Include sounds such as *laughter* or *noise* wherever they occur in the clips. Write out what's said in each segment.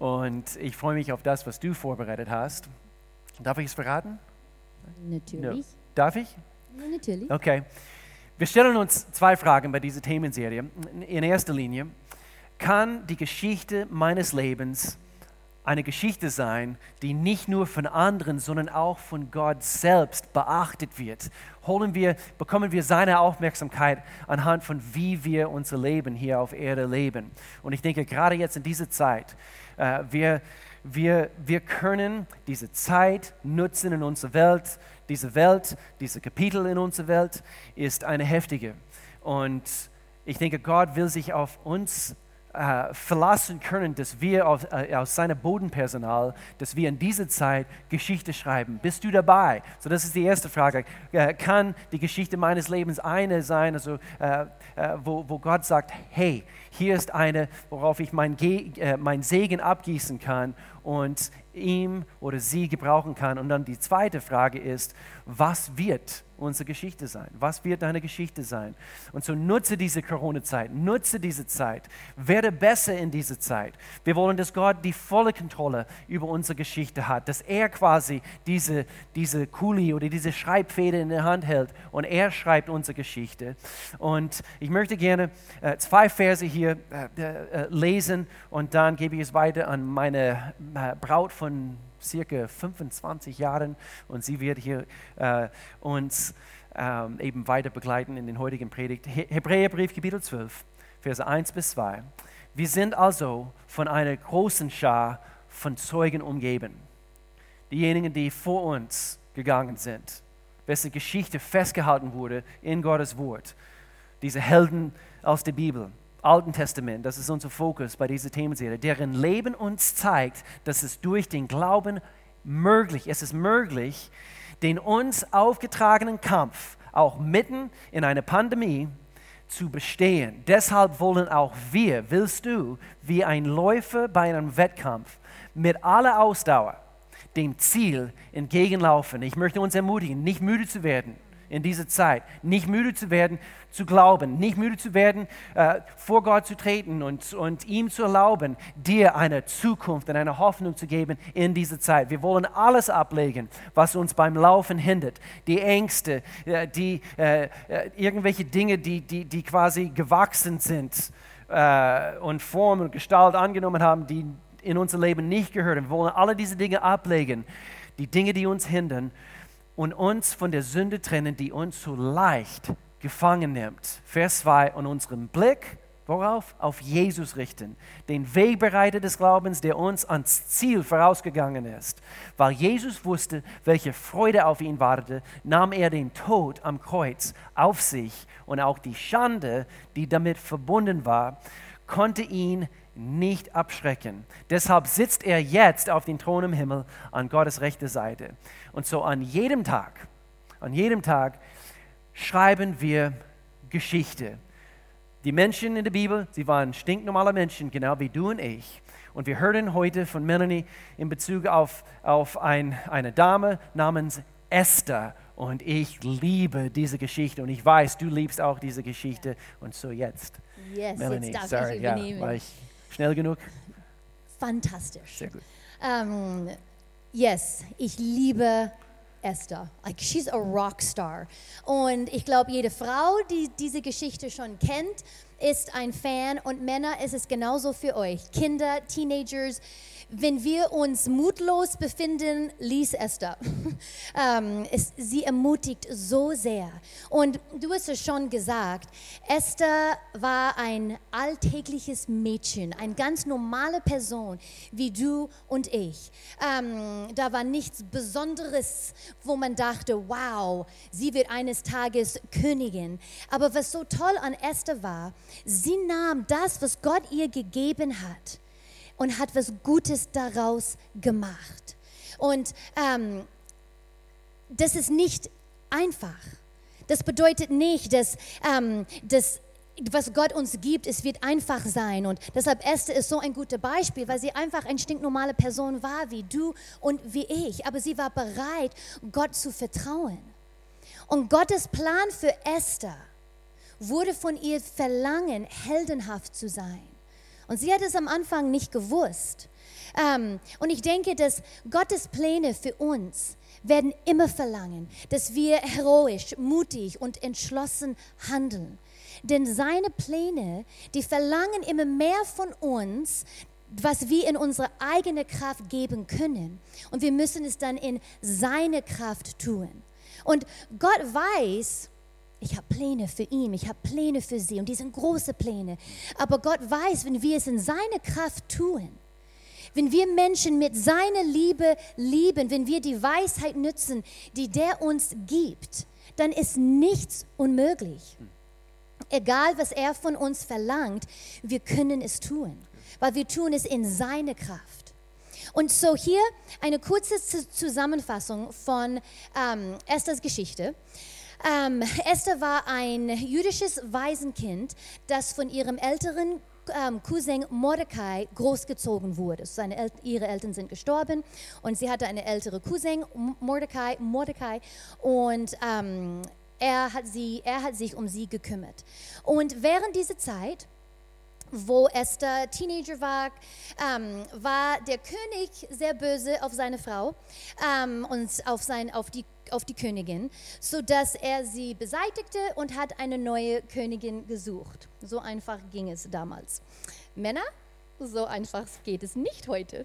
Und ich freue mich auf das, was du vorbereitet hast. Darf ich es verraten? Natürlich. Darf ich? Natürlich. Okay. Wir stellen uns zwei Fragen bei dieser Themenserie. In erster Linie, kann die Geschichte meines Lebens eine Geschichte sein, die nicht nur von anderen, sondern auch von Gott selbst beachtet wird. Holen wir, bekommen wir seine Aufmerksamkeit anhand von wie wir unser Leben hier auf Erde leben. Und ich denke, gerade jetzt in dieser Zeit, äh, wir, wir, wir können diese Zeit nutzen in unserer Welt. Diese Welt, diese Kapitel in unserer Welt ist eine heftige. Und ich denke, Gott will sich auf uns äh, verlassen können, dass wir aus, äh, aus seinem Bodenpersonal, dass wir in dieser Zeit Geschichte schreiben. Bist du dabei? So, das ist die erste Frage. Äh, kann die Geschichte meines Lebens eine sein, also, wo, wo Gott sagt, hey, hier ist eine, worauf ich mein, Ge mein Segen abgießen kann und ihm oder sie gebrauchen kann. Und dann die zweite Frage ist, was wird unsere Geschichte sein? Was wird deine Geschichte sein? Und so nutze diese Corona-Zeit, nutze diese Zeit, werde besser in dieser Zeit. Wir wollen, dass Gott die volle Kontrolle über unsere Geschichte hat, dass er quasi diese, diese Kuli oder diese Schreibfeder in der Hand hält und er schreibt unsere Geschichte. Und ich möchte gerne äh, zwei Verse hier äh, äh, lesen und dann gebe ich es weiter an meine äh, Braut von circa 25 Jahren und sie wird hier äh, uns ähm, eben weiter begleiten in den heutigen Predigt. He Hebräerbrief, Kapitel 12, Verse 1 bis 2. Wir sind also von einer großen Schar von Zeugen umgeben. Diejenigen, die vor uns gegangen sind, wessen Geschichte festgehalten wurde in Gottes Wort. Diese Helden aus der Bibel. Alten Testament, das ist unser Fokus bei dieser Themenserie, deren Leben uns zeigt, dass es durch den Glauben möglich, es ist möglich, den uns aufgetragenen Kampf auch mitten in einer Pandemie zu bestehen. Deshalb wollen auch wir, willst du, wie ein Läufer bei einem Wettkampf, mit aller Ausdauer dem Ziel entgegenlaufen. Ich möchte uns ermutigen, nicht müde zu werden in dieser Zeit. Nicht müde zu werden, zu glauben. Nicht müde zu werden, äh, vor Gott zu treten und, und ihm zu erlauben, dir eine Zukunft und eine Hoffnung zu geben in dieser Zeit. Wir wollen alles ablegen, was uns beim Laufen hindert. Die Ängste, äh, die, äh, äh irgendwelche Dinge, die, die, die quasi gewachsen sind äh, und Form und Gestalt angenommen haben, die in unser Leben nicht gehören. Wir wollen alle diese Dinge ablegen. Die Dinge, die uns hindern und uns von der Sünde trennen, die uns so leicht gefangen nimmt. Vers 2 und unseren Blick worauf? Auf Jesus richten, den Wegbereiter des Glaubens, der uns ans Ziel vorausgegangen ist. Weil Jesus wusste, welche Freude auf ihn wartete, nahm er den Tod am Kreuz auf sich und auch die Schande, die damit verbunden war, konnte ihn nicht abschrecken. Deshalb sitzt er jetzt auf dem Thron im Himmel an Gottes rechter Seite. Und so an jedem Tag, an jedem Tag schreiben wir Geschichte. Die Menschen in der Bibel, sie waren stinknormale Menschen, genau wie du und ich. Und wir hören heute von Melanie in Bezug auf, auf ein, eine Dame namens Esther. Und ich liebe diese Geschichte und ich weiß, du liebst auch diese Geschichte. Und so jetzt. Yes, Melanie, jetzt darf sorry, ich ja, übernehmen. ich schnell genug? Fantastisch. Sehr gut. Um, yes, ich liebe Esther. Like she's a rock star. Und ich glaube, jede Frau, die diese Geschichte schon kennt, ist ein Fan. Und Männer ist es genauso für euch. Kinder, Teenagers. Wenn wir uns mutlos befinden, lies Esther. *laughs* ähm, es, sie ermutigt so sehr. Und du hast es schon gesagt, Esther war ein alltägliches Mädchen, eine ganz normale Person wie du und ich. Ähm, da war nichts Besonderes, wo man dachte, wow, sie wird eines Tages Königin. Aber was so toll an Esther war, sie nahm das, was Gott ihr gegeben hat und hat was Gutes daraus gemacht. Und ähm, das ist nicht einfach. Das bedeutet nicht, dass, ähm, dass was Gott uns gibt, es wird einfach sein. Und deshalb Esther ist so ein gutes Beispiel, weil sie einfach eine stinknormale Person war, wie du und wie ich. Aber sie war bereit, Gott zu vertrauen. Und Gottes Plan für Esther wurde von ihr verlangen, heldenhaft zu sein. Und sie hat es am Anfang nicht gewusst. Ähm, und ich denke, dass Gottes Pläne für uns werden immer verlangen, dass wir heroisch, mutig und entschlossen handeln. Denn seine Pläne, die verlangen immer mehr von uns, was wir in unsere eigene Kraft geben können. Und wir müssen es dann in seine Kraft tun. Und Gott weiß, ich habe Pläne für ihn, ich habe Pläne für sie und die sind große Pläne. Aber Gott weiß, wenn wir es in seine Kraft tun, wenn wir Menschen mit seiner Liebe lieben, wenn wir die Weisheit nützen, die der uns gibt, dann ist nichts unmöglich. Egal, was er von uns verlangt, wir können es tun, weil wir tun es in seine Kraft. Und so hier eine kurze Zusammenfassung von ähm, Esthers Geschichte. Ähm, Esther war ein jüdisches Waisenkind, das von ihrem älteren ähm, Cousin Mordecai großgezogen wurde. Seine El ihre Eltern sind gestorben und sie hatte eine ältere Cousin, Mordecai, Mordecai und ähm, er, hat sie, er hat sich um sie gekümmert. Und während dieser Zeit wo Esther Teenager war, ähm, war der König sehr böse auf seine Frau ähm, und auf, sein, auf, die, auf die Königin, sodass er sie beseitigte und hat eine neue Königin gesucht. So einfach ging es damals. Männer so einfach geht es nicht heute.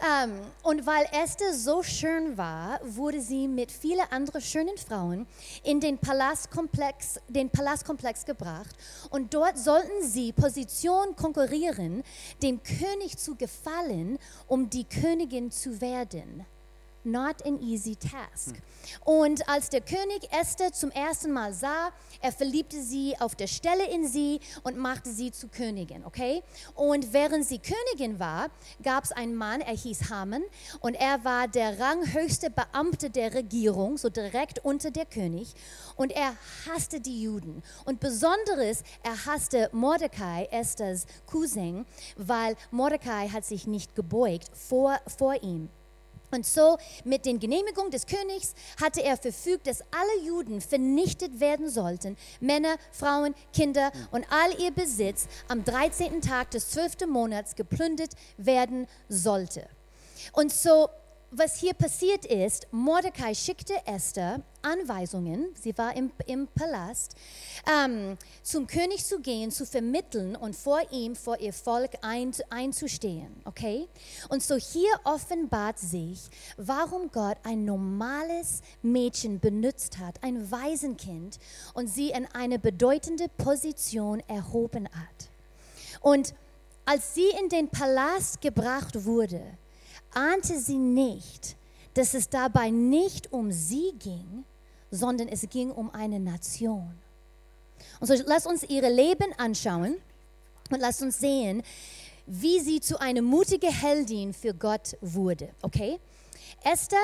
Ähm, und weil Esther so schön war, wurde sie mit vielen anderen schönen Frauen in den Palastkomplex, den Palastkomplex gebracht. Und dort sollten sie Position konkurrieren, dem König zu gefallen, um die Königin zu werden not an easy task. Und als der König Esther zum ersten Mal sah, er verliebte sie auf der Stelle in sie und machte sie zu Königin, okay? Und während sie Königin war, gab es einen Mann, er hieß Haman und er war der ranghöchste Beamte der Regierung, so direkt unter der König und er hasste die Juden und besonderes, er hasste Mordecai, Esthers Cousin, weil Mordecai hat sich nicht gebeugt vor, vor ihm. Und so mit den Genehmigungen des Königs hatte er verfügt, dass alle Juden vernichtet werden sollten, Männer, Frauen, Kinder und all ihr Besitz am 13. Tag des 12. Monats geplündert werden sollte. Und so was hier passiert ist, Mordecai schickte Esther Anweisungen, sie war im, im Palast, ähm, zum König zu gehen, zu vermitteln und vor ihm, vor ihr Volk ein, einzustehen. Okay? Und so hier offenbart sich, warum Gott ein normales Mädchen benutzt hat, ein Waisenkind, und sie in eine bedeutende Position erhoben hat. Und als sie in den Palast gebracht wurde, ahnte sie nicht, dass es dabei nicht um sie ging, sondern es ging um eine Nation. Und so lass uns ihre Leben anschauen und lass uns sehen, wie sie zu einer mutigen Heldin für Gott wurde. Okay? Esther,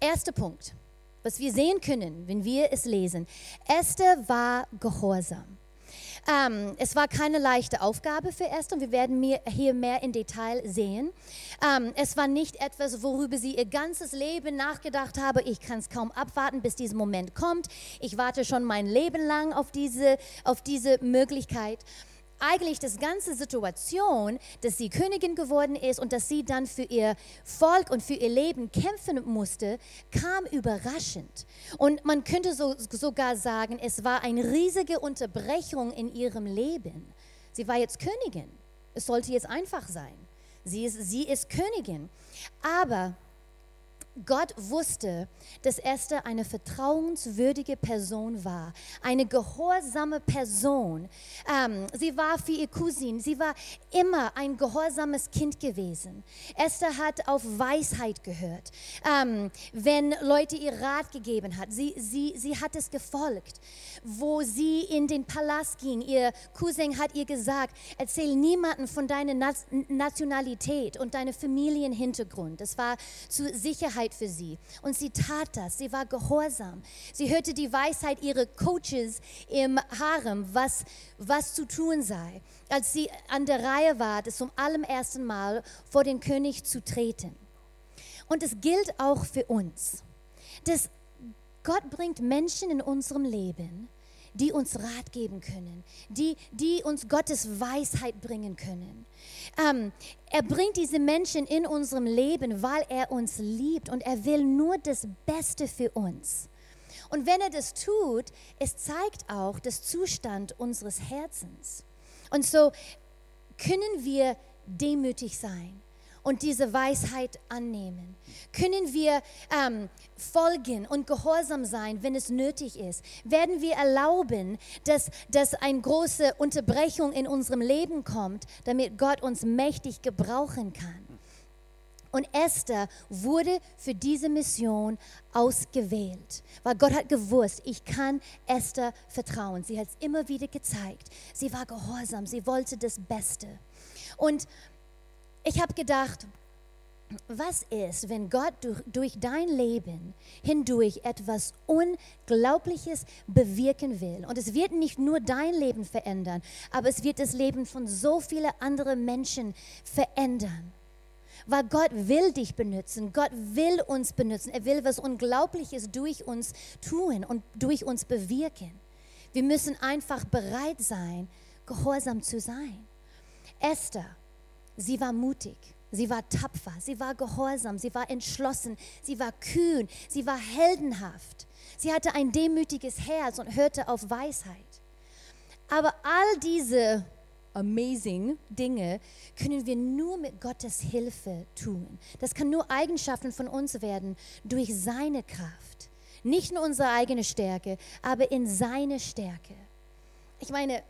erster Punkt, was wir sehen können, wenn wir es lesen. Esther war gehorsam. Ähm, es war keine leichte Aufgabe für Esther und wir werden hier mehr in Detail sehen. Ähm, es war nicht etwas, worüber sie ihr ganzes Leben nachgedacht habe. Ich kann es kaum abwarten, bis dieser Moment kommt. Ich warte schon mein Leben lang auf diese, auf diese Möglichkeit eigentlich das ganze Situation, dass sie Königin geworden ist und dass sie dann für ihr Volk und für ihr Leben kämpfen musste, kam überraschend. Und man könnte so, sogar sagen, es war eine riesige Unterbrechung in ihrem Leben. Sie war jetzt Königin. Es sollte jetzt einfach sein. Sie ist, sie ist Königin. Aber Gott wusste, dass Esther eine vertrauenswürdige Person war, eine gehorsame Person. Ähm, sie war für ihr Cousin, sie war immer ein gehorsames Kind gewesen. Esther hat auf Weisheit gehört, ähm, wenn Leute ihr Rat gegeben hat. Sie, sie, sie hat es gefolgt. Wo sie in den Palast ging, ihr Cousin hat ihr gesagt, erzähl niemanden von deiner Nationalität und deinem Familienhintergrund. Das war zur Sicherheit Sicherheit für sie. Und sie tat das. Sie war gehorsam. Sie hörte die Weisheit ihrer Coaches im Harem, was, was zu tun sei. Als sie an der Reihe war, das zum allerersten Mal vor den König zu treten. Und es gilt auch für uns, dass Gott bringt Menschen in unserem Leben, die uns Rat geben können, die, die uns Gottes Weisheit bringen können. Ähm, er bringt diese Menschen in unserem Leben, weil er uns liebt und er will nur das Beste für uns. Und wenn er das tut, es zeigt auch das Zustand unseres Herzens. Und so können wir demütig sein und diese Weisheit annehmen? Können wir ähm, folgen und gehorsam sein, wenn es nötig ist? Werden wir erlauben, dass, dass eine große Unterbrechung in unserem Leben kommt, damit Gott uns mächtig gebrauchen kann? Und Esther wurde für diese Mission ausgewählt, weil Gott hat gewusst, ich kann Esther vertrauen. Sie hat es immer wieder gezeigt. Sie war gehorsam, sie wollte das Beste. Und ich habe gedacht, was ist, wenn Gott durch, durch, dein Leben hindurch etwas Unglaubliches bewirken will? Und es wird nicht nur dein Leben verändern, aber es wird das Leben von so vielen anderen Menschen verändern. Weil Gott will dich benutzen, Gott will uns benutzen, er will was Unglaubliches durch uns tun und durch uns bewirken. Wir müssen einfach bereit sein, gehorsam zu sein. Esther, Sie war mutig, sie war tapfer, sie war gehorsam, sie war entschlossen, sie war kühn, sie war heldenhaft. Sie hatte ein demütiges Herz und hörte auf Weisheit. Aber all diese amazing Dinge können wir nur mit Gottes Hilfe tun. Das kann nur Eigenschaften von uns werden durch seine Kraft. Nicht nur unsere eigene Stärke, aber in seine Stärke. Ich meine,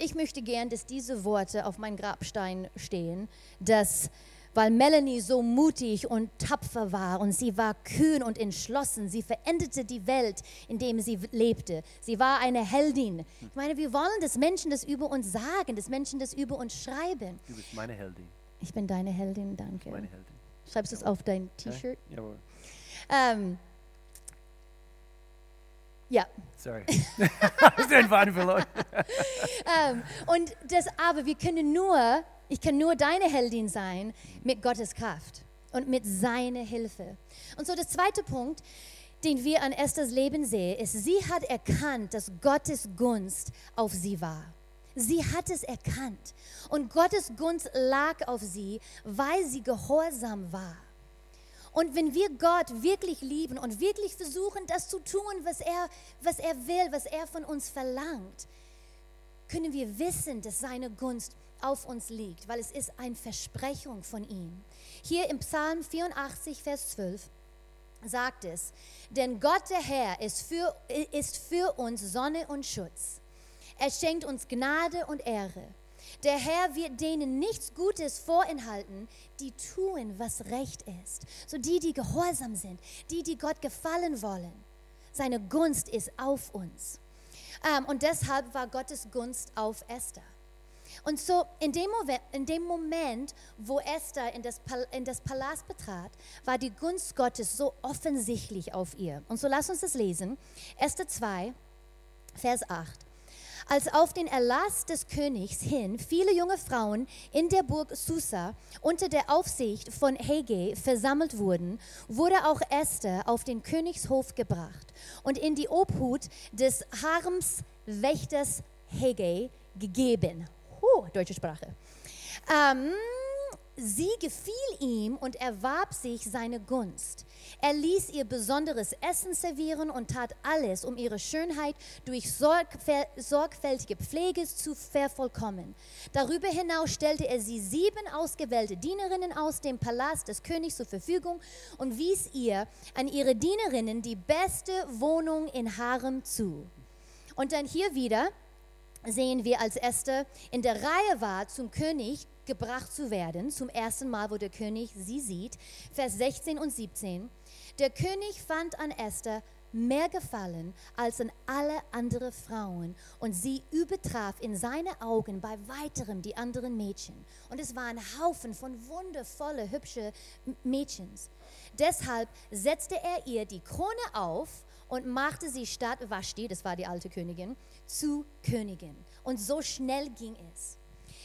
ich möchte gern, dass diese Worte auf meinem Grabstein stehen, dass weil Melanie so mutig und tapfer war und sie war kühn und entschlossen. Sie veränderte die Welt, in der sie lebte. Sie war eine Heldin. Ich meine, wir wollen, dass Menschen das über uns sagen, dass Menschen das über uns schreiben. Du bist meine Heldin. Ich bin deine Heldin, danke. Meine Heldin. Schreibst du es auf dein T-Shirt? Ja? Jawohl. Ähm, ja. Sorry. *laughs* Hast den Faden verloren? Ähm, und das aber, wir können nur, ich kann nur deine Heldin sein mit Gottes Kraft und mit seiner Hilfe. Und so der zweite Punkt, den wir an Esthers Leben sehen, ist, sie hat erkannt, dass Gottes Gunst auf sie war. Sie hat es erkannt. Und Gottes Gunst lag auf sie, weil sie gehorsam war. Und wenn wir Gott wirklich lieben und wirklich versuchen, das zu tun, was er, was er will, was er von uns verlangt, können wir wissen, dass seine Gunst auf uns liegt, weil es ist eine Versprechung von ihm. Hier im Psalm 84, Vers 12 sagt es, denn Gott der Herr ist für, ist für uns Sonne und Schutz. Er schenkt uns Gnade und Ehre. Der Herr wird denen nichts Gutes vorenthalten, die tun, was recht ist. So die, die gehorsam sind, die, die Gott gefallen wollen. Seine Gunst ist auf uns. Ähm, und deshalb war Gottes Gunst auf Esther. Und so in dem, Moment, in dem Moment, wo Esther in das, in das Palast betrat, war die Gunst Gottes so offensichtlich auf ihr. Und so lass uns das lesen. Esther 2, Vers 8 als auf den Erlass des Königs hin viele junge Frauen in der Burg Susa unter der Aufsicht von Hege versammelt wurden, wurde auch Esther auf den Königshof gebracht und in die Obhut des Haremswächters Hege gegeben. Huh, deutsche Sprache. Ähm, sie gefiel ihm und erwarb sich seine Gunst. Er ließ ihr besonderes Essen servieren und tat alles, um ihre Schönheit durch sorgfältige Pflege zu vervollkommen. Darüber hinaus stellte er sie sieben ausgewählte Dienerinnen aus dem Palast des Königs zur Verfügung und wies ihr an ihre Dienerinnen die beste Wohnung in Harem zu. Und dann hier wieder sehen wir, als Esther in der Reihe war, zum König gebracht zu werden, zum ersten Mal, wo der König sie sieht, Vers 16 und 17. Der König fand an Esther mehr Gefallen als an alle anderen Frauen und sie übertraf in seinen Augen bei weiterem die anderen Mädchen. Und es war ein Haufen von wundervolle, hübsche Mädchens. Deshalb setzte er ihr die Krone auf und machte sie statt Vashti, das war die alte Königin, zu Königin. Und so schnell ging es.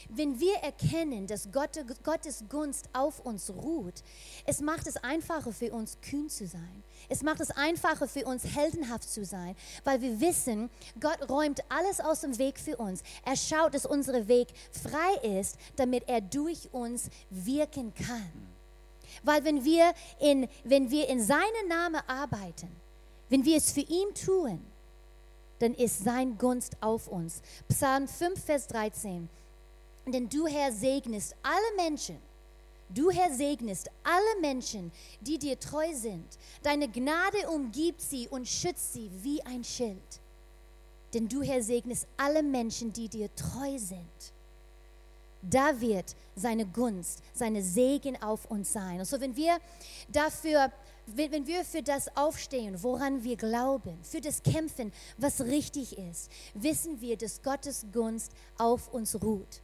Wenn wir erkennen, dass Gott, Gottes Gunst auf uns ruht, es macht es einfacher für uns, kühn zu sein. Es macht es einfacher für uns, heldenhaft zu sein, weil wir wissen, Gott räumt alles aus dem Weg für uns. Er schaut, dass unser Weg frei ist, damit er durch uns wirken kann. Weil wenn wir in, wenn wir in seinem Namen arbeiten, wenn wir es für ihn tun, dann ist sein Gunst auf uns. Psalm 5, Vers 13. Denn du, Herr, segnest alle Menschen. Du, Herr, segnest alle Menschen, die dir treu sind. Deine Gnade umgibt sie und schützt sie wie ein Schild. Denn du, Herr, segnest alle Menschen, die dir treu sind. Da wird seine Gunst, seine Segen auf uns sein. Und so, wenn wir dafür wenn, wenn wir für das aufstehen, woran wir glauben, für das kämpfen, was richtig ist, wissen wir, dass Gottes Gunst auf uns ruht.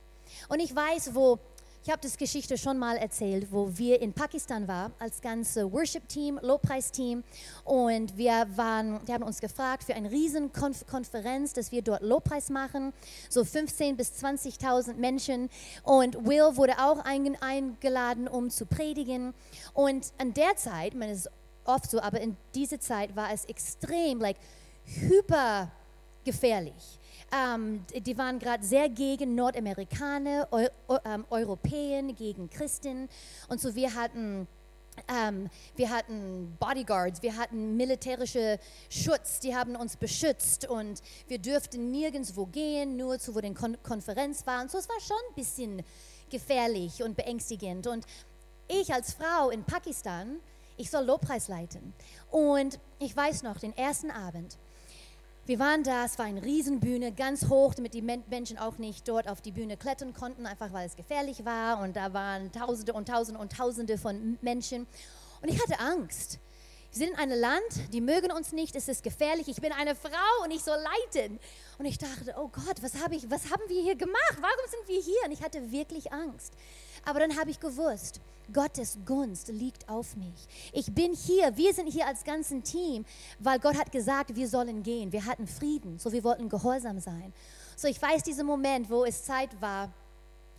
Und ich weiß, wo ich habe das Geschichte schon mal erzählt, wo wir in Pakistan waren, als ganze Worship-Team, Lobpreisteam. Und wir, waren, wir haben uns gefragt für eine riesen Konferenz, dass wir dort Lobpreis machen. So 15.000 bis 20.000 Menschen. Und Will wurde auch eingeladen, um zu predigen. Und an der Zeit, man ist oft so, aber in dieser Zeit war es extrem, like, hyper gefährlich ähm, die waren gerade sehr gegen Nordamerikaner, Eu ähm, Europäer, gegen Christen. Und so wir hatten... Ähm, wir hatten Bodyguards, wir hatten militärische Schutz, die haben uns beschützt und wir dürften nirgendwo gehen, nur zu wo die Kon Konferenz war. Und so es war schon ein bisschen gefährlich und beängstigend. Und ich als Frau in Pakistan, ich soll Lobpreis leiten. Und ich weiß noch, den ersten Abend, wir waren da, es war eine Riesenbühne, ganz hoch, damit die Menschen auch nicht dort auf die Bühne klettern konnten, einfach weil es gefährlich war. Und da waren Tausende und Tausende und Tausende von Menschen. Und ich hatte Angst. Wir sind in einem Land, die mögen uns nicht, es ist gefährlich. Ich bin eine Frau und ich soll leiten. Und ich dachte, oh Gott, was, hab ich, was haben wir hier gemacht? Warum sind wir hier? Und ich hatte wirklich Angst. Aber dann habe ich gewusst, Gottes Gunst liegt auf mich. Ich bin hier, wir sind hier als ganzes Team, weil Gott hat gesagt, wir sollen gehen. Wir hatten Frieden, so wir wollten gehorsam sein. So ich weiß diesen Moment, wo es Zeit war,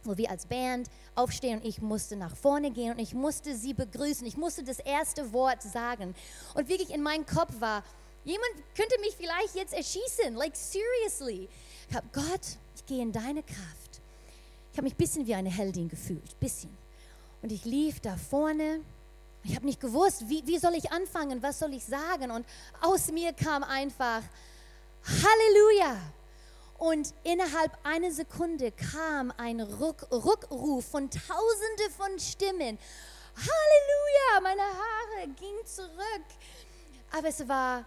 wo wir als Band aufstehen und ich musste nach vorne gehen und ich musste sie begrüßen. Ich musste das erste Wort sagen. Und wirklich in meinem Kopf war, jemand könnte mich vielleicht jetzt erschießen. Like seriously. Ich habe Gott, ich gehe in deine Kraft. Ich habe mich ein bisschen wie eine Heldin gefühlt, bisschen. Und ich lief da vorne. Ich habe nicht gewusst, wie, wie soll ich anfangen, was soll ich sagen. Und aus mir kam einfach Halleluja. Und innerhalb einer Sekunde kam ein Ruck, Rückruf von Tausende von Stimmen. Halleluja, meine Haare gingen zurück. Aber es war,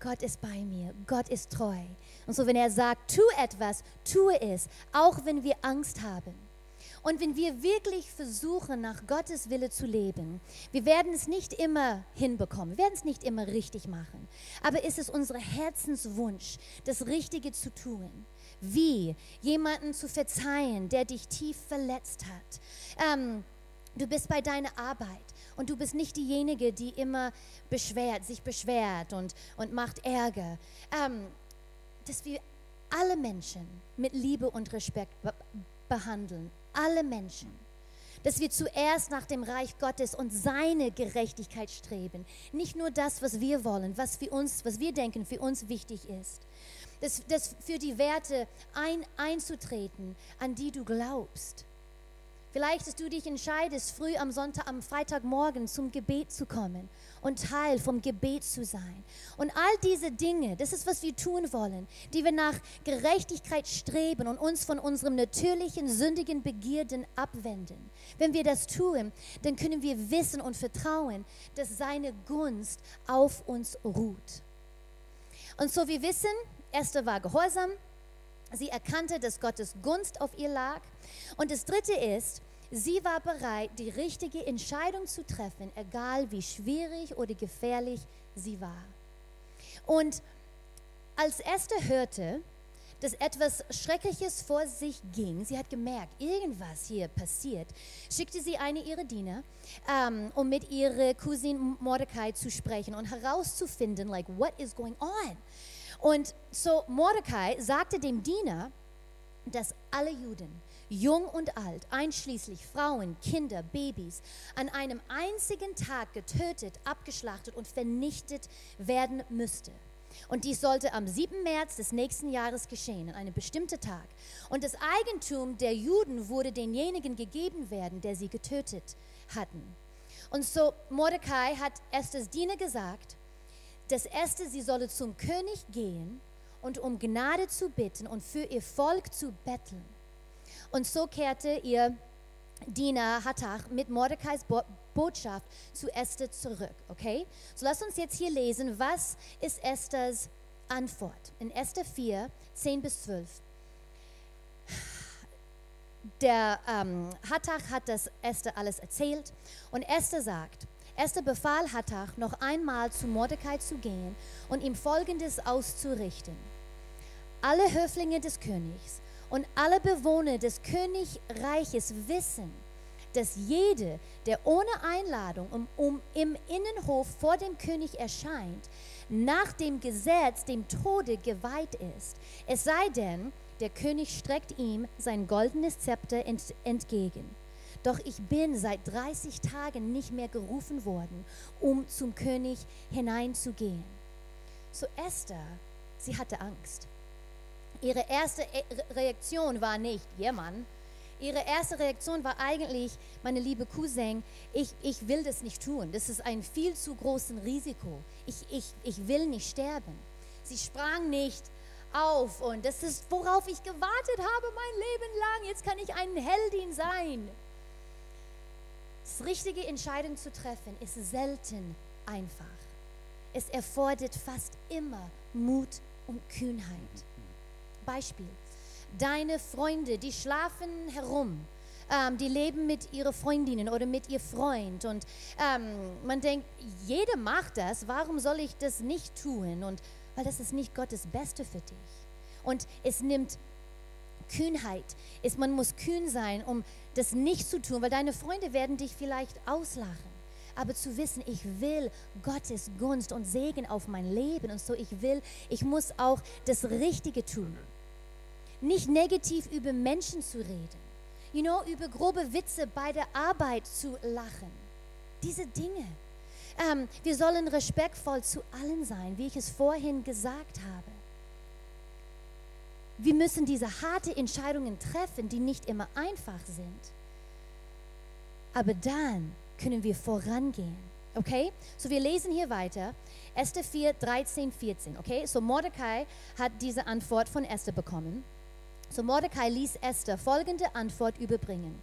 Gott ist bei mir, Gott ist treu. Und so, wenn er sagt, tu etwas, tue es, auch wenn wir Angst haben. Und wenn wir wirklich versuchen, nach Gottes Wille zu leben, wir werden es nicht immer hinbekommen, wir werden es nicht immer richtig machen. Aber ist es unser Herzenswunsch, das Richtige zu tun? Wie? Jemanden zu verzeihen, der dich tief verletzt hat. Ähm, du bist bei deiner Arbeit und du bist nicht diejenige, die immer beschwert, sich beschwert und, und macht Ärger. Ähm, dass wir alle Menschen mit Liebe und Respekt be behandeln alle Menschen. Dass wir zuerst nach dem Reich Gottes und seine Gerechtigkeit streben. Nicht nur das, was wir wollen, was für uns, was wir denken, für uns wichtig ist. Das, das für die Werte ein, einzutreten, an die du glaubst. Vielleicht, dass du dich entscheidest, früh am Sonntag, am Freitagmorgen zum Gebet zu kommen und Teil vom Gebet zu sein. Und all diese Dinge, das ist, was wir tun wollen, die wir nach Gerechtigkeit streben und uns von unserem natürlichen, sündigen Begierden abwenden. Wenn wir das tun, dann können wir wissen und vertrauen, dass seine Gunst auf uns ruht. Und so wir wissen, Esther war gehorsam, Sie erkannte, dass Gottes Gunst auf ihr lag. Und das Dritte ist, sie war bereit, die richtige Entscheidung zu treffen, egal wie schwierig oder gefährlich sie war. Und als Esther hörte, dass etwas Schreckliches vor sich ging, sie hat gemerkt, irgendwas hier passiert, schickte sie eine ihrer Diener, ähm, um mit ihrer Cousine Mordecai zu sprechen und herauszufinden, like, what is going on? Und so Mordecai sagte dem Diener, dass alle Juden jung und alt, einschließlich Frauen, Kinder, Babys, an einem einzigen Tag getötet, abgeschlachtet und vernichtet werden müsste. Und dies sollte am 7. März des nächsten Jahres geschehen, an einem bestimmten Tag. Und das Eigentum der Juden wurde denjenigen gegeben werden, der sie getötet hatten. Und so Mordecai hat Esthers Diener gesagt, dass Esther, sie solle zum König gehen und um Gnade zu bitten und für ihr Volk zu betteln. Und so kehrte ihr Diener Hattach mit Mordecais Bo Botschaft zu Esther zurück. Okay? So lass uns jetzt hier lesen, was ist Esthers Antwort. In Esther 4, 10 bis 12. Der ähm, Hattach hat das Esther alles erzählt und Esther sagt, Esther befahl Hattach, noch einmal zu Mordecai zu gehen und ihm Folgendes auszurichten. Alle Höflinge des Königs und alle Bewohner des Königreiches wissen, dass jede, der ohne Einladung um, um im Innenhof vor dem König erscheint, nach dem Gesetz dem Tode geweiht ist. Es sei denn, der König streckt ihm sein goldenes Zepter ent, entgegen. Doch ich bin seit 30 Tagen nicht mehr gerufen worden, um zum König hineinzugehen. So Esther, sie hatte Angst. Ihre erste e-, Reaktion war nicht, ja Mann. Ihre erste Reaktion war eigentlich, meine liebe Cousin, ich, ich will das nicht tun. Das ist ein viel zu großes Risiko. Ich, ich, ich will nicht sterben. Sie sprang nicht auf und das ist, worauf ich gewartet habe mein Leben lang. Jetzt kann ich ein Heldin sein. Das richtige Entscheidung zu treffen ist selten einfach. Es erfordert fast immer Mut und Kühnheit. Beispiel. Deine Freunde, die schlafen herum. Ähm, die leben mit ihren Freundinnen oder mit ihr Freund. Und ähm, man denkt, jeder macht das, warum soll ich das nicht tun? Und weil das ist nicht Gottes Beste für dich. Und es nimmt Kühnheit. Es, man muss kühn sein, um das nicht zu tun, weil deine Freunde werden dich vielleicht auslachen. Aber zu wissen, ich will Gottes Gunst und Segen auf mein Leben und so, ich will, ich muss auch das Richtige tun nicht negativ über Menschen zu reden, you know, über grobe Witze bei der Arbeit zu lachen. Diese Dinge. Ähm, wir sollen respektvoll zu allen sein, wie ich es vorhin gesagt habe. Wir müssen diese harte Entscheidungen treffen, die nicht immer einfach sind. Aber dann können wir vorangehen. Okay? So wir lesen hier weiter. Esther 4, 13, 14. Okay? So Mordecai hat diese Antwort von Esther bekommen. So Mordecai ließ Esther folgende Antwort überbringen.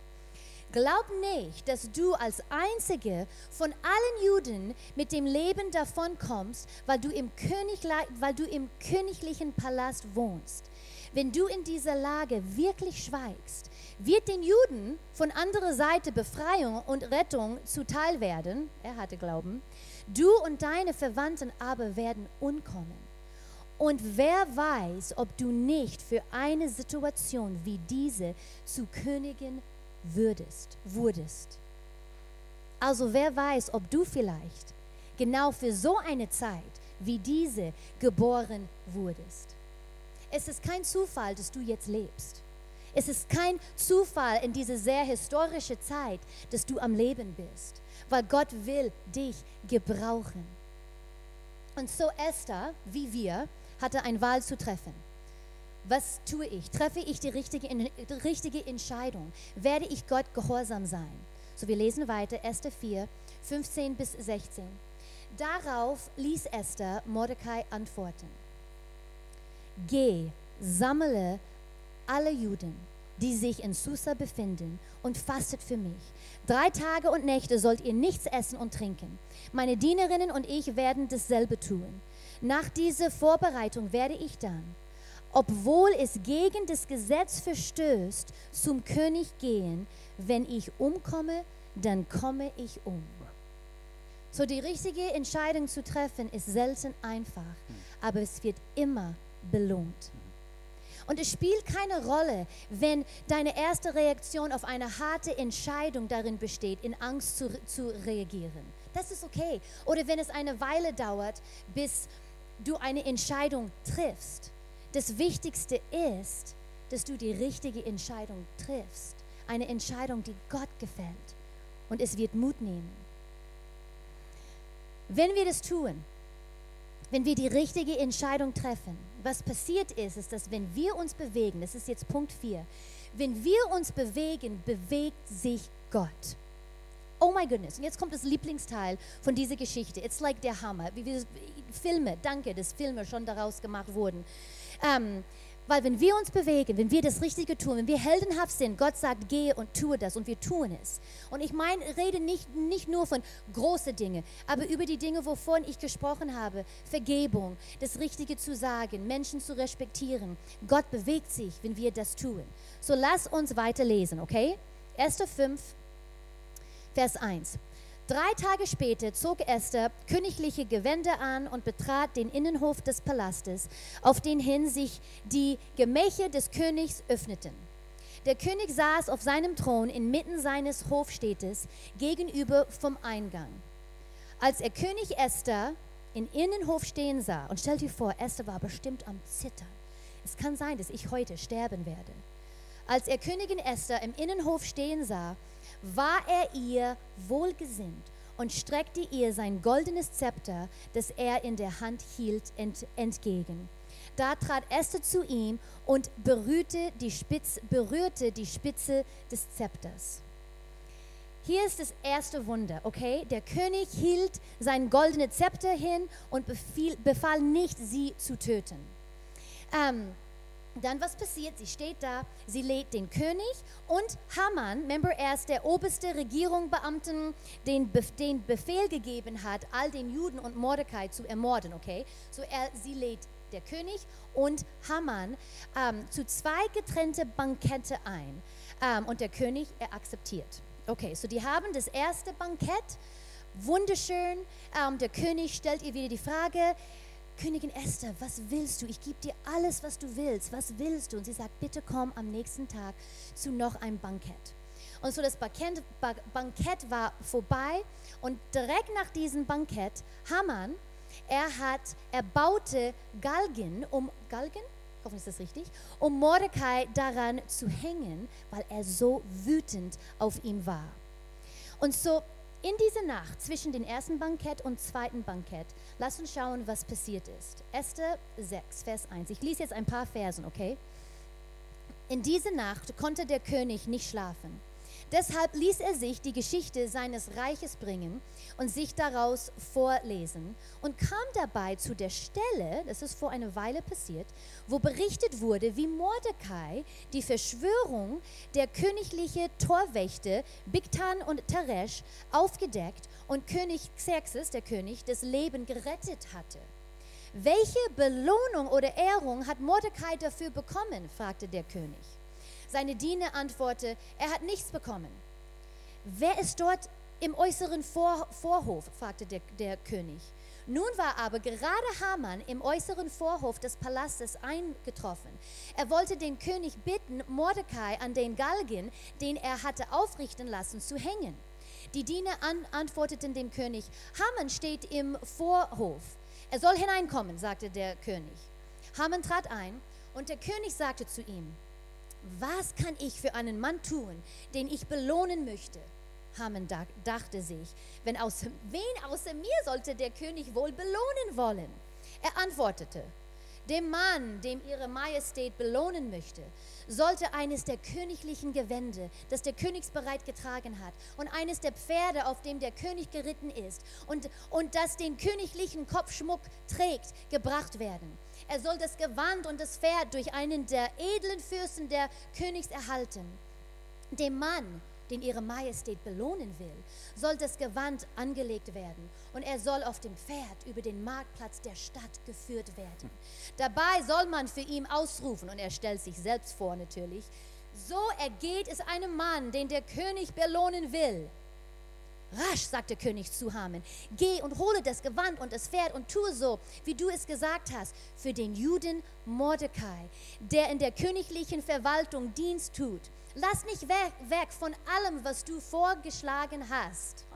Glaub nicht, dass du als einzige von allen Juden mit dem Leben davonkommst, weil du im, weil du im königlichen Palast wohnst. Wenn du in dieser Lage wirklich schweigst, wird den Juden von anderer Seite Befreiung und Rettung zuteil werden. Er hatte Glauben. Du und deine Verwandten aber werden umkommen. Und wer weiß, ob du nicht für eine Situation wie diese zu Königin würdest, wurdest. Also wer weiß, ob du vielleicht genau für so eine Zeit wie diese geboren wurdest. Es ist kein Zufall, dass du jetzt lebst. Es ist kein Zufall in dieser sehr historische Zeit, dass du am Leben bist, weil Gott will dich gebrauchen. Und so Esther, wie wir, hatte eine Wahl zu treffen. Was tue ich? Treffe ich die richtige, die richtige Entscheidung? Werde ich Gott gehorsam sein? So, wir lesen weiter, Esther 4, 15 bis 16. Darauf ließ Esther Mordecai antworten. Geh, sammle alle Juden, die sich in Susa befinden, und fastet für mich. Drei Tage und Nächte sollt ihr nichts essen und trinken. Meine Dienerinnen und ich werden dasselbe tun. Nach dieser Vorbereitung werde ich dann, obwohl es gegen das Gesetz verstößt, zum König gehen. Wenn ich umkomme, dann komme ich um. So die richtige Entscheidung zu treffen ist selten einfach, aber es wird immer belohnt. Und es spielt keine Rolle, wenn deine erste Reaktion auf eine harte Entscheidung darin besteht, in Angst zu, zu reagieren. Das ist okay. Oder wenn es eine Weile dauert, bis du eine Entscheidung triffst. Das Wichtigste ist, dass du die richtige Entscheidung triffst. Eine Entscheidung, die Gott gefällt. Und es wird Mut nehmen. Wenn wir das tun, wenn wir die richtige Entscheidung treffen, was passiert ist, ist, dass wenn wir uns bewegen, das ist jetzt Punkt 4, wenn wir uns bewegen, bewegt sich Gott. Oh my goodness. Und jetzt kommt das Lieblingsteil von dieser Geschichte. It's like der Hammer. Wie wir, Filme, danke, dass Filme schon daraus gemacht wurden. Ähm, weil wenn wir uns bewegen, wenn wir das Richtige tun, wenn wir heldenhaft sind, Gott sagt, gehe und tue das und wir tun es. Und ich meine, rede nicht, nicht nur von großen Dingen, aber über die Dinge, wovon ich gesprochen habe. Vergebung, das Richtige zu sagen, Menschen zu respektieren. Gott bewegt sich, wenn wir das tun. So lass uns weiterlesen, okay? 1. 5, Vers 1. Drei Tage später zog Esther königliche Gewänder an und betrat den Innenhof des Palastes, auf den hin sich die Gemächer des Königs öffneten. Der König saß auf seinem Thron inmitten seines Hofstädtes gegenüber vom Eingang. Als er König Esther im Innenhof stehen sah, und stellt dir vor, Esther war bestimmt am Zittern. Es kann sein, dass ich heute sterben werde. Als er Königin Esther im Innenhof stehen sah, war er ihr wohlgesinnt und streckte ihr sein goldenes Zepter, das er in der Hand hielt, ent, entgegen. Da trat Esther zu ihm und berührte die, Spitz, berührte die Spitze des Zepters. Hier ist das erste Wunder, okay? Der König hielt sein goldenes Zepter hin und befiel, befahl nicht, sie zu töten. Ähm, dann was passiert? Sie steht da, sie lädt den König und Haman, remember, er ist der oberste Regierungsbeamten, den, den Befehl gegeben hat, all den Juden und Mordecai zu ermorden, okay? So er, sie lädt der König und Haman ähm, zu zwei getrennte Bankette ein. Ähm, und der König, er akzeptiert. Okay, so die haben das erste Bankett, wunderschön. Ähm, der König stellt ihr wieder die Frage, Königin Esther, was willst du? Ich gebe dir alles, was du willst. Was willst du? Und sie sagt, bitte komm am nächsten Tag zu noch einem Bankett. Und so das Bankett, Bankett war vorbei und direkt nach diesem Bankett, Haman, er hat, er baute Galgen, um, Galgen? Hoffentlich ist das richtig, um Mordecai daran zu hängen, weil er so wütend auf ihn war. Und so in dieser Nacht zwischen dem ersten Bankett und zweiten Bankett, lass uns schauen, was passiert ist. Esther 6, Vers 1. Ich lese jetzt ein paar Versen, okay? In dieser Nacht konnte der König nicht schlafen. Deshalb ließ er sich die Geschichte seines Reiches bringen und sich daraus vorlesen und kam dabei zu der Stelle, das ist vor einer Weile passiert, wo berichtet wurde, wie Mordecai die Verschwörung der königlichen Torwächter Bigtan und Teresh aufgedeckt und König Xerxes, der König, das Leben gerettet hatte. Welche Belohnung oder Ehrung hat Mordecai dafür bekommen? fragte der König. Seine Diener antwortete, er hat nichts bekommen. Wer ist dort im äußeren Vor Vorhof? fragte der, der König. Nun war aber gerade Haman im äußeren Vorhof des Palastes eingetroffen. Er wollte den König bitten, Mordecai an den Galgen, den er hatte aufrichten lassen, zu hängen. Die Diener an antworteten dem König, Haman steht im Vorhof. Er soll hineinkommen, sagte der König. Haman trat ein und der König sagte zu ihm, was kann ich für einen Mann tun, den ich belohnen möchte? Haman dachte sich, wenn aus, wen außer mir sollte der König wohl belohnen wollen? Er antwortete, dem Mann, dem ihre Majestät belohnen möchte, sollte eines der königlichen Gewände, das der Königsbereit getragen hat, und eines der Pferde, auf dem der König geritten ist, und, und das den königlichen Kopfschmuck trägt, gebracht werden. Er soll das Gewand und das Pferd durch einen der edlen Fürsten der Königs erhalten. Dem Mann, den ihre Majestät belohnen will, soll das Gewand angelegt werden und er soll auf dem Pferd über den Marktplatz der Stadt geführt werden. Dabei soll man für ihn ausrufen, und er stellt sich selbst vor natürlich, so ergeht es einem Mann, den der König belohnen will. Rasch, sagte König zu Haman, geh und hole das Gewand und das Pferd und tue so, wie du es gesagt hast, für den Juden Mordecai, der in der königlichen Verwaltung Dienst tut. Lass mich weg, weg von allem, was du vorgeschlagen hast. *laughs*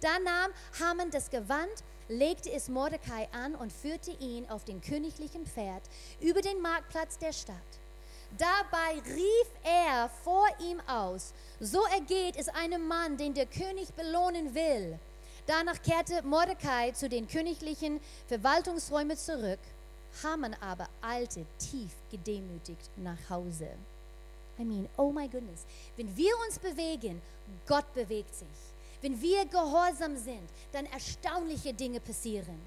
Da nahm Haman das Gewand, legte es Mordecai an und führte ihn auf dem königlichen Pferd über den Marktplatz der Stadt. Dabei rief er vor ihm aus, so ergeht es einem Mann, den der König belohnen will. Danach kehrte Mordecai zu den königlichen Verwaltungsräumen zurück. Haman aber eilte tief gedemütigt nach Hause. I mean, oh my goodness. Wenn wir uns bewegen, Gott bewegt sich. Wenn wir gehorsam sind, dann erstaunliche Dinge passieren.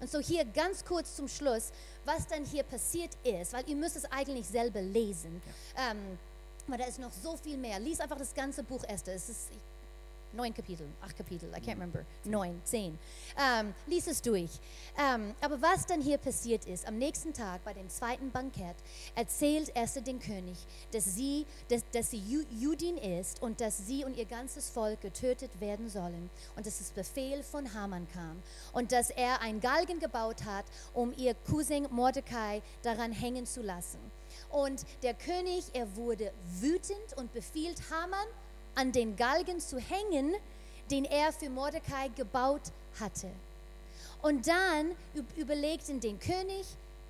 Und so hier ganz kurz zum Schluss, was dann hier passiert ist, weil ihr müsst es eigentlich selber lesen. Ähm, aber da ist noch so viel mehr. Lies einfach das ganze Buch Esther. Es ist, neun Kapitel, acht Kapitel, I can't remember, neun, zehn. Ähm, lies es durch. Ähm, aber was dann hier passiert ist, am nächsten Tag bei dem zweiten Bankett, erzählt Esther den König, dass sie, dass, dass sie Ju Judin ist und dass sie und ihr ganzes Volk getötet werden sollen und dass das Befehl von Haman kam und dass er einen Galgen gebaut hat, um ihr Cousin Mordecai daran hängen zu lassen. Und der König, er wurde wütend und befiehlt Haman, an den Galgen zu hängen, den er für Mordecai gebaut hatte. Und dann überlegten den König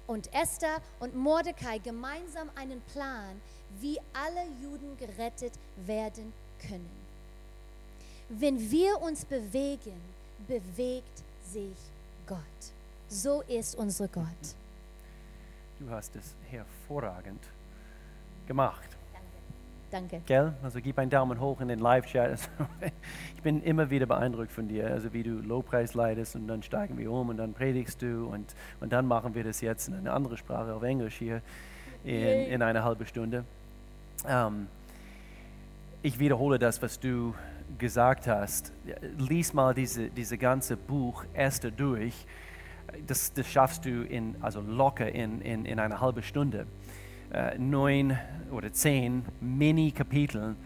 und Esther und Mordecai gemeinsam einen Plan, wie alle Juden gerettet werden können. Wenn wir uns bewegen, bewegt sich Gott. So ist unser Gott. Du hast es hervorragend gemacht. Danke. Gell? Also gib einen Daumen hoch in den Live-Chat. Also, *laughs* ich bin immer wieder beeindruckt von dir, also wie du Lobpreis leidest und dann steigen wir um und dann predigst du und, und dann machen wir das jetzt in eine andere Sprache, auf Englisch hier in, in einer halben Stunde. Ähm, ich wiederhole das, was du gesagt hast. Lies mal diese, diese ganze Buch Esther durch. Das, das schaffst du in, also locker in, in, in einer halben Stunde äh, neun oder zehn Mini-Kapiteln.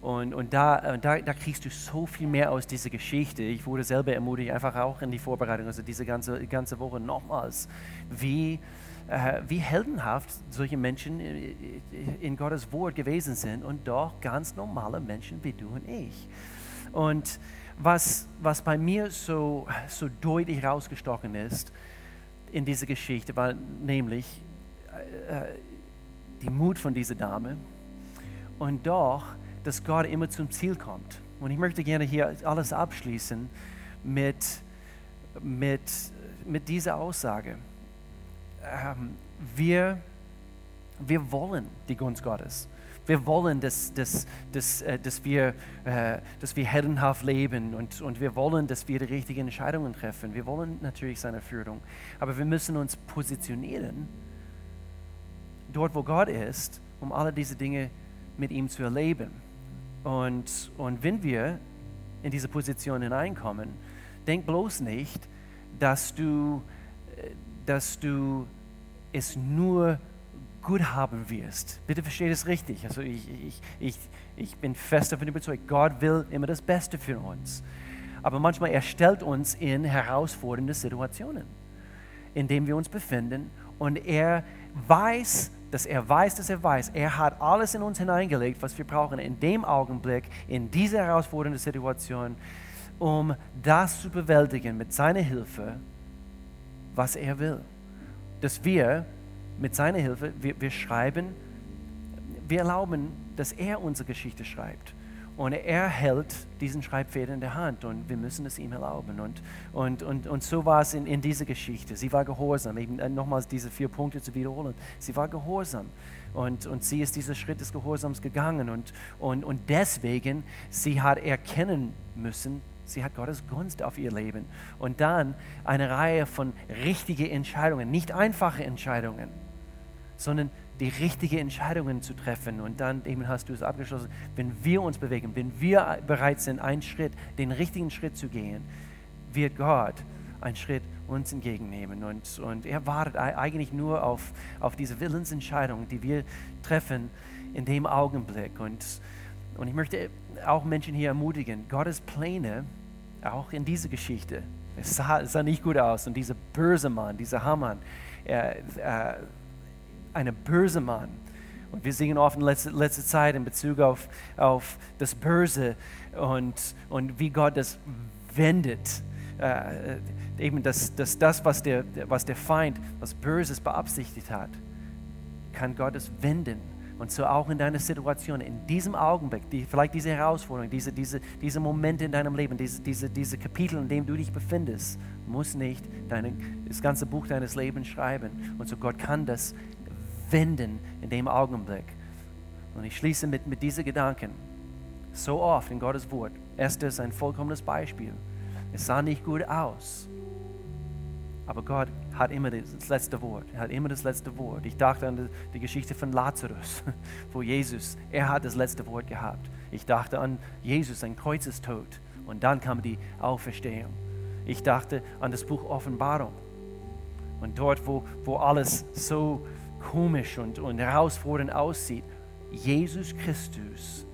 Und, und da, da, da kriegst du so viel mehr aus dieser Geschichte. Ich wurde selber ermutigt, einfach auch in die Vorbereitung, also diese ganze, ganze Woche nochmals, wie, äh, wie heldenhaft solche Menschen in Gottes Wort gewesen sind und doch ganz normale Menschen wie du und ich. Und was, was bei mir so, so deutlich rausgestochen ist in dieser Geschichte, war nämlich, äh, die Mut von dieser Dame und doch, dass Gott immer zum Ziel kommt. Und ich möchte gerne hier alles abschließen mit, mit, mit dieser Aussage. Ähm, wir, wir wollen die Gunst Gottes. Wir wollen, dass, dass, dass, äh, dass, wir, äh, dass wir heldenhaft leben und, und wir wollen, dass wir die richtigen Entscheidungen treffen. Wir wollen natürlich seine Führung. Aber wir müssen uns positionieren dort, wo Gott ist, um alle diese Dinge mit ihm zu erleben. Und, und wenn wir in diese Position hineinkommen, denk bloß nicht, dass du, äh, dass du es nur gut haben wirst. Bitte versteht es richtig. Also ich, ich, ich, ich bin fest davon überzeugt, Gott will immer das Beste für uns. Aber manchmal er stellt uns in herausfordernde Situationen, in denen wir uns befinden und er weiß, dass er weiß, dass er weiß, er hat alles in uns hineingelegt, was wir brauchen in dem Augenblick, in dieser herausfordernden Situation, um das zu bewältigen mit seiner Hilfe, was er will. Dass wir mit seiner Hilfe, wir, wir schreiben, wir erlauben, dass er unsere Geschichte schreibt. Und er hält diesen Schreibfeder in der Hand und wir müssen es ihm erlauben. Und, und, und, und so war es in, in dieser Geschichte. Sie war gehorsam, eben äh, nochmals diese vier Punkte zu wiederholen. Sie war gehorsam und, und sie ist diesen Schritt des Gehorsams gegangen. Und, und, und deswegen, sie hat erkennen müssen, sie hat Gottes Gunst auf ihr Leben. Und dann eine Reihe von richtigen Entscheidungen, nicht einfache Entscheidungen, sondern die richtigen Entscheidungen zu treffen. Und dann eben hast du es abgeschlossen, wenn wir uns bewegen, wenn wir bereit sind, einen Schritt, den richtigen Schritt zu gehen, wird Gott einen Schritt uns entgegennehmen. Und, und er wartet eigentlich nur auf, auf diese Willensentscheidung, die wir treffen in dem Augenblick. Und, und ich möchte auch Menschen hier ermutigen, Gottes Pläne, auch in dieser Geschichte, es sah, sah nicht gut aus. Und dieser böse Mann, dieser Hamann, er, er ein böser Mann. Und wir singen oft in letzter, letzter Zeit in Bezug auf, auf das Böse und, und wie Gott das wendet. Äh, eben dass, dass das, was der, was der Feind, was Böses beabsichtigt hat, kann Gott es wenden Und so auch in deiner Situation, in diesem Augenblick, die, vielleicht diese Herausforderung, diese, diese, diese Momente in deinem Leben, diese, diese, diese Kapitel, in dem du dich befindest, muss nicht deine, das ganze Buch deines Lebens schreiben. Und so Gott kann das wenden in dem Augenblick. Und ich schließe mit, mit diesen Gedanken. So oft in Gottes Wort. Esther ist ein vollkommenes Beispiel. Es sah nicht gut aus. Aber Gott hat immer das letzte Wort. Er hat immer das letzte Wort. Ich dachte an die, Geschichte von Lazarus, *laughs* wo Jesus, er hat das letzte Wort gehabt. Ich dachte an Jesus, sein Kreuzestod. Und dann kam die Auferstehung. Ich dachte an das Buch Offenbarung. Und dort, wo, wo alles so komisch und, und herausfordernd aussieht, Jesus Christus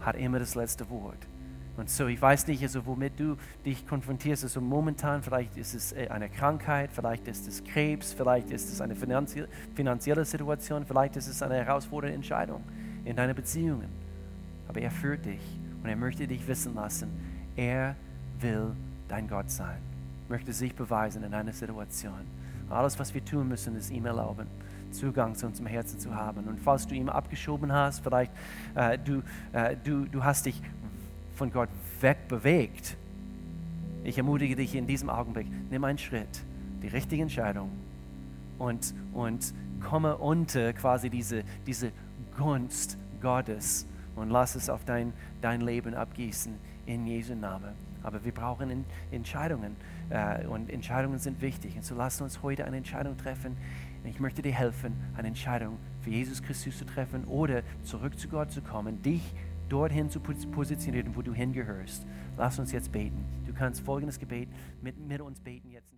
hat immer das letzte Wort. Und so, ich weiß nicht, also, womit du dich konfrontierst. Also momentan, vielleicht ist es äh, eine Krankheit, vielleicht ist es Krebs, vielleicht ist es eine finanzielle Situation, vielleicht ist es eine herausfordernde Entscheidung in deinen Beziehungen. Aber er führt dich und er möchte dich wissen lassen, er will dein Gott sein, möchte sich beweisen in deiner Situation. Alles, was wir tun müssen, ist ihm erlauben. Zugang zu unserem Herzen zu haben. Und falls du ihn abgeschoben hast, vielleicht äh, du, äh, du, du hast dich von Gott wegbewegt, ich ermutige dich in diesem Augenblick, nimm einen Schritt, die richtige Entscheidung und, und komme unter quasi diese, diese Gunst Gottes und lass es auf dein, dein Leben abgießen in Jesu Namen. Aber wir brauchen Entscheidungen äh, und Entscheidungen sind wichtig. Und so lass uns heute eine Entscheidung treffen. Ich möchte dir helfen, eine Entscheidung für Jesus Christus zu treffen oder zurück zu Gott zu kommen, dich dorthin zu positionieren, wo du hingehörst. Lass uns jetzt beten. Du kannst folgendes Gebet mit, mit uns beten jetzt.